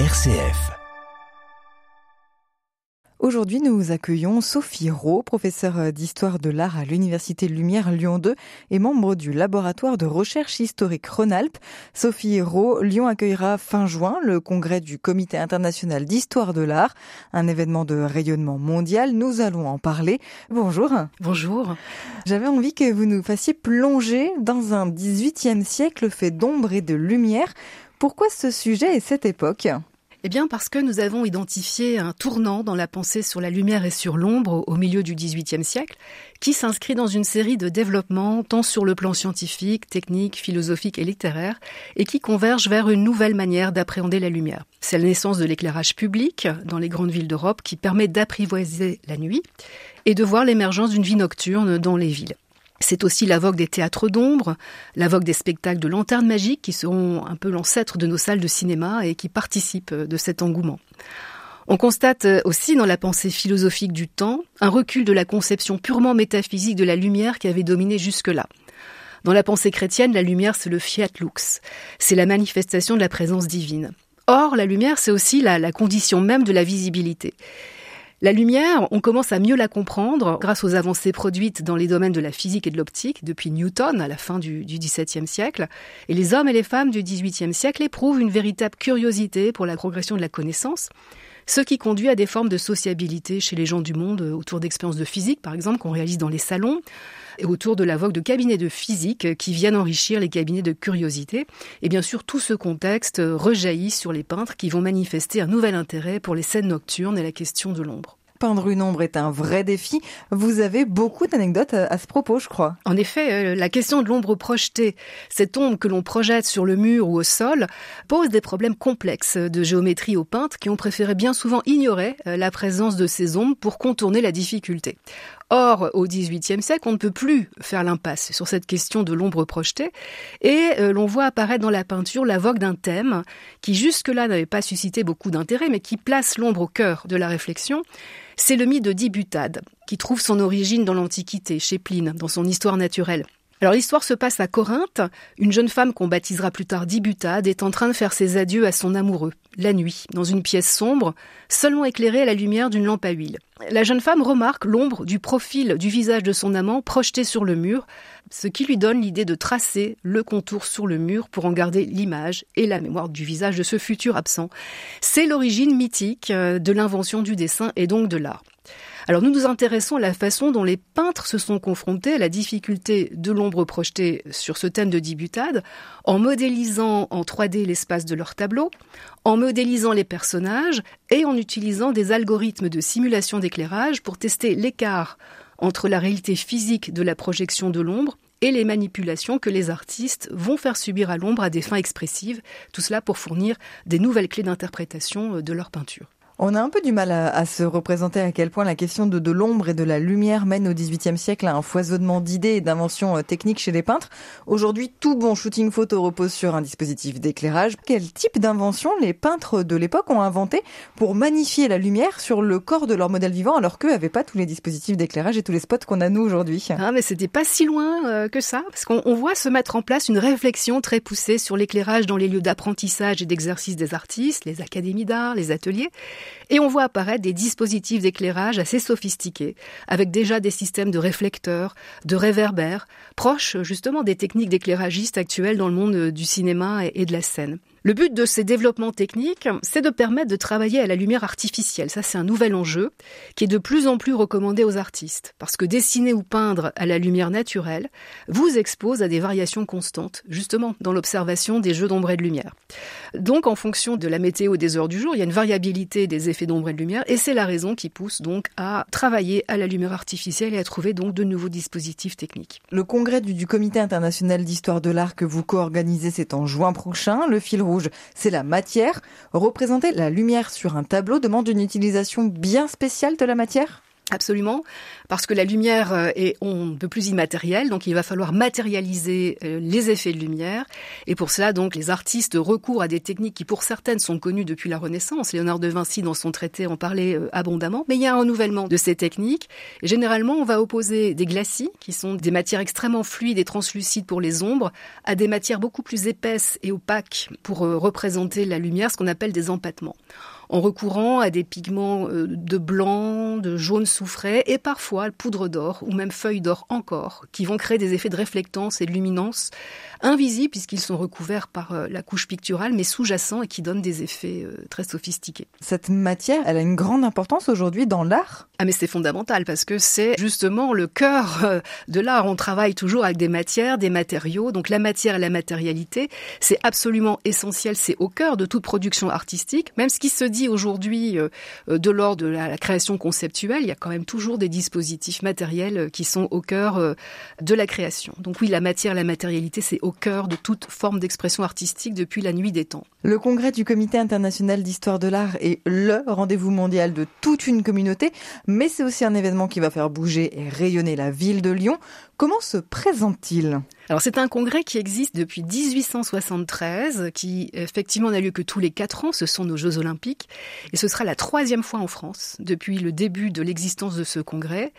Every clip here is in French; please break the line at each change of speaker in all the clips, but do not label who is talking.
RCF.
Aujourd'hui, nous accueillons Sophie Rowe, professeure d'histoire de l'art à l'Université Lumière Lyon 2 et membre du laboratoire de recherche historique Rhône-Alpes. Sophie Rowe, Lyon accueillera fin juin le congrès du Comité international d'histoire de l'art, un événement de rayonnement mondial. Nous allons en parler. Bonjour.
Bonjour.
J'avais envie que vous nous fassiez plonger dans un 18e siècle fait d'ombre et de lumière. Pourquoi ce sujet et cette époque?
Eh bien, parce que nous avons identifié un tournant dans la pensée sur la lumière et sur l'ombre au milieu du XVIIIe siècle, qui s'inscrit dans une série de développements tant sur le plan scientifique, technique, philosophique et littéraire, et qui convergent vers une nouvelle manière d'appréhender la lumière. C'est la naissance de l'éclairage public dans les grandes villes d'Europe qui permet d'apprivoiser la nuit et de voir l'émergence d'une vie nocturne dans les villes. C'est aussi la vogue des théâtres d'ombre, la vogue des spectacles de lanternes magiques qui seront un peu l'ancêtre de nos salles de cinéma et qui participent de cet engouement. On constate aussi dans la pensée philosophique du temps un recul de la conception purement métaphysique de la lumière qui avait dominé jusque-là. Dans la pensée chrétienne, la lumière, c'est le fiat lux, c'est la manifestation de la présence divine. Or, la lumière, c'est aussi la, condition même de la visibilité. La lumière, on commence à mieux la comprendre grâce aux avancées produites dans les domaines de la physique et de l'optique depuis Newton à la fin du, XVIIe siècle. Et les hommes et les femmes du XVIIIe siècle éprouvent une véritable curiosité pour la progression de la connaissance ce qui conduit à des formes de sociabilité chez les gens du monde autour d'expériences de physique, par exemple, qu'on réalise dans les salons, et autour de la vogue de cabinets de physique qui viennent enrichir les cabinets de curiosité. Et bien sûr, tout ce contexte rejaillit sur les peintres qui vont manifester un nouvel intérêt pour les scènes nocturnes et la question de l'ombre
peindre une ombre est un vrai défi. Vous avez beaucoup d'anecdotes à ce propos, je crois.
En effet, euh, la question de l'ombre projetée, cette ombre que l'on projette sur le mur ou au sol, pose des problèmes complexes de géométrie aux peintres qui ont préféré bien souvent ignorer euh, la présence de ces ombres pour contourner la difficulté. Or, au XVIIIe siècle, on ne peut plus faire l'impasse sur cette question de l'ombre projetée, et euh, l'on voit apparaître dans la peinture la vogue d'un thème qui jusque-là n'avait pas suscité beaucoup d'intérêt, mais qui place l'ombre au cœur de la réflexion. C'est le mythe de Dibutade, qui trouve son origine dans l'Antiquité, chez Pline, dans son histoire naturelle. Alors l'histoire se passe à Corinthe. Une jeune femme qu'on baptisera plus tard Dibutade est en train de faire ses adieux à son amoureux, la nuit, dans une pièce sombre, seulement éclairée à la lumière d'une lampe à huile. La jeune femme remarque l'ombre du profil du visage de son amant projeté sur le mur, ce qui lui donne l'idée de tracer le contour sur le mur pour en garder l'image et la mémoire du visage de ce futur absent. C'est l'origine mythique euh, de l'invention du dessin et donc de l'art. Alors nous nous intéressons à la façon dont les peintres se sont confrontés à la difficulté de l'ombre projetée sur ce thème de dibutade, en modélisant en 3D l'espace de leur tableau, en modélisant les personnages et en utilisant des algorithmes de simulation d'éclairage pour tester l'écart entre la réalité physique de la projection de l'ombre et les manipulations que les artistes vont faire subir à l'ombre à des fins expressives, tout cela pour fournir des nouvelles clés d'interprétation de leur peinture.
On a un peu du mal à, se représenter à quel point la question de, de l'ombre et de la lumière mène au XVIIIe siècle à un foisonnement d'idées et d'inventions euh, techniques chez les peintres. Aujourd'hui, tout bon shooting photo repose sur un dispositif d'éclairage. Quel type d'invention les peintres de l'époque ont inventé pour magnifier la lumière sur le corps de leur modèle vivant alors qu'eux n'avaient pas tous les dispositifs d'éclairage et tous les spots qu'on a nous aujourd'hui?
Ah mais c'était pas si loin euh, que ça, parce qu'on voit se mettre en place une réflexion très poussée sur l'éclairage dans les lieux d'apprentissage et d'exercice des artistes, les académies d'art, les ateliers. Et on voit apparaître des dispositifs d'éclairage assez sophistiqués, avec déjà des systèmes de réflecteurs, de réverbères, proches justement des techniques d'éclairagistes actuelles dans le monde du cinéma et de la scène. Le but de ces développements techniques, c'est de permettre de travailler à la lumière artificielle. Ça, c'est un nouvel enjeu qui est de plus en plus recommandé aux artistes. Parce que dessiner ou peindre à la lumière naturelle vous expose à des variations constantes, justement, dans l'observation des jeux d'ombre et de lumière. Donc, en fonction de la météo des heures du jour, il y a une variabilité des effets d'ombre et de lumière, et c'est la raison qui pousse donc à travailler à la lumière artificielle et à trouver donc de nouveaux dispositifs techniques.
Le congrès du, du Comité international d'histoire de l'art que vous co-organisez, c'est en juin prochain. Le fil rouge c'est la matière. Représenter la lumière sur un tableau demande une utilisation bien spéciale de la matière
Absolument, parce que la lumière euh, est on plus immatérielle, donc il va falloir matérialiser euh, les effets de lumière, et pour cela donc les artistes recourent à des techniques qui pour certaines sont connues depuis la Renaissance. Léonard de Vinci dans son traité en parlait euh, abondamment, mais il y a un renouvellement de ces techniques. Et généralement, on va opposer des glacis, qui sont des matières extrêmement fluides et translucides pour les ombres, à des matières beaucoup plus épaisses et opaques pour représenter la lumière, ce qu'on appelle des empattements en recourant à des pigments euh, de blanc, de jaune soufré et parfois poudre d'or ou même feuilles d'or encore, qui vont créer des effets de réflectance et de luminance invisibles puisqu'ils sont recouverts par euh, la couche picturale mais sous-jacents et qui donnent des effets euh, très sophistiqués.
Cette matière, elle a une grande importance aujourd'hui dans l'art?
Ah mais c'est fondamental parce que c'est justement le cœur de l'art. On travaille toujours avec des matières, des matériaux, donc la matière et la matérialité, c'est absolument essentiel, c'est au cœur de toute production artistique, même ce qui se dit aujourd'hui euh, euh, de l'ordre de la, création conceptuelle, il y a quand même toujours des dispositifs matériels euh, qui sont au cœur de la création. Donc oui, la matière, la matérialité, c'est au cœur de toute forme d'expression artistique depuis la nuit des temps.
Le congrès du Comité international d'histoire de l'art est le rendez-vous mondial de toute une communauté, mais c'est aussi un événement qui va faire bouger et rayonner la ville de Lyon. Comment se présente-t-il
alors c'est un congrès qui existe depuis 1873, qui effectivement n'a lieu que tous les quatre ans, ce sont nos Jeux olympiques, et ce sera la troisième fois en France depuis le début de l'existence de ce congrès.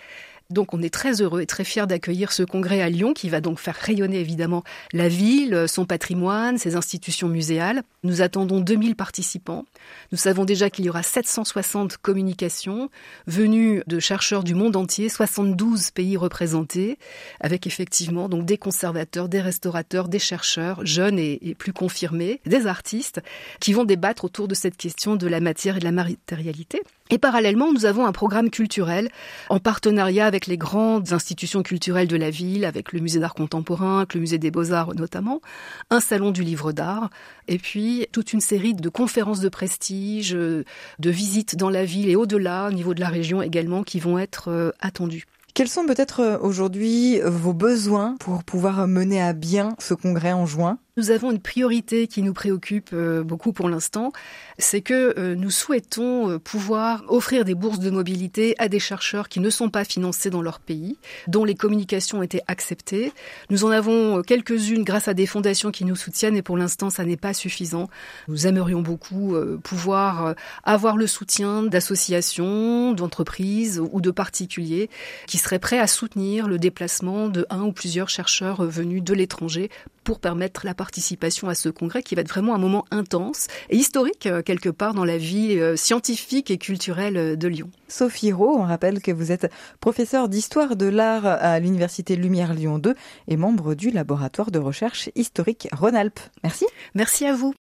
Donc on est très heureux et très fiers d'accueillir ce congrès à Lyon qui va donc faire rayonner évidemment la ville, son patrimoine, ses institutions muséales. Nous attendons 2000 participants. Nous savons déjà qu'il y aura 760 communications venues de chercheurs du monde entier, 72 pays représentés, avec effectivement donc des conservateurs, des restaurateurs, des chercheurs, jeunes et plus confirmés, des artistes, qui vont débattre autour de cette question de la matière et de la matérialité. Et parallèlement, nous avons un programme culturel en partenariat avec les grandes institutions culturelles de la ville, avec le musée d'art contemporain, avec le musée des beaux-arts notamment, un salon du livre d'art, et puis toute une série de conférences de prestige, de visites dans la ville et au-delà, au niveau de la région également, qui vont être euh, attendues.
Quels sont peut-être euh, aujourd'hui vos besoins pour pouvoir mener à bien ce congrès en juin?
Nous avons une priorité qui nous préoccupe euh, beaucoup pour l'instant, c'est que euh, nous souhaitons euh, pouvoir offrir des bourses de mobilité à des chercheurs qui ne sont pas financés dans leur pays, dont les communications été acceptées. Nous en avons quelques-unes grâce à des fondations qui nous soutiennent et pour l'instant ça n'est pas suffisant. Nous aimerions beaucoup pouvoir avoir le soutien d'associations, d'entreprises ou de particuliers qui seraient prêts à soutenir le déplacement de un ou plusieurs chercheurs venus de l'étranger pour permettre la participation à ce congrès qui va être vraiment un moment intense et historique euh, quelque part dans la vie euh, scientifique et culturelle euh, de Lyon.
Sophie Rowe, on rappelle que vous êtes professeure d'histoire de l'art à l'Université Lumière Lyon 2 et membre du laboratoire de recherche historique Rhône-Alpes. Merci.
Merci à vous.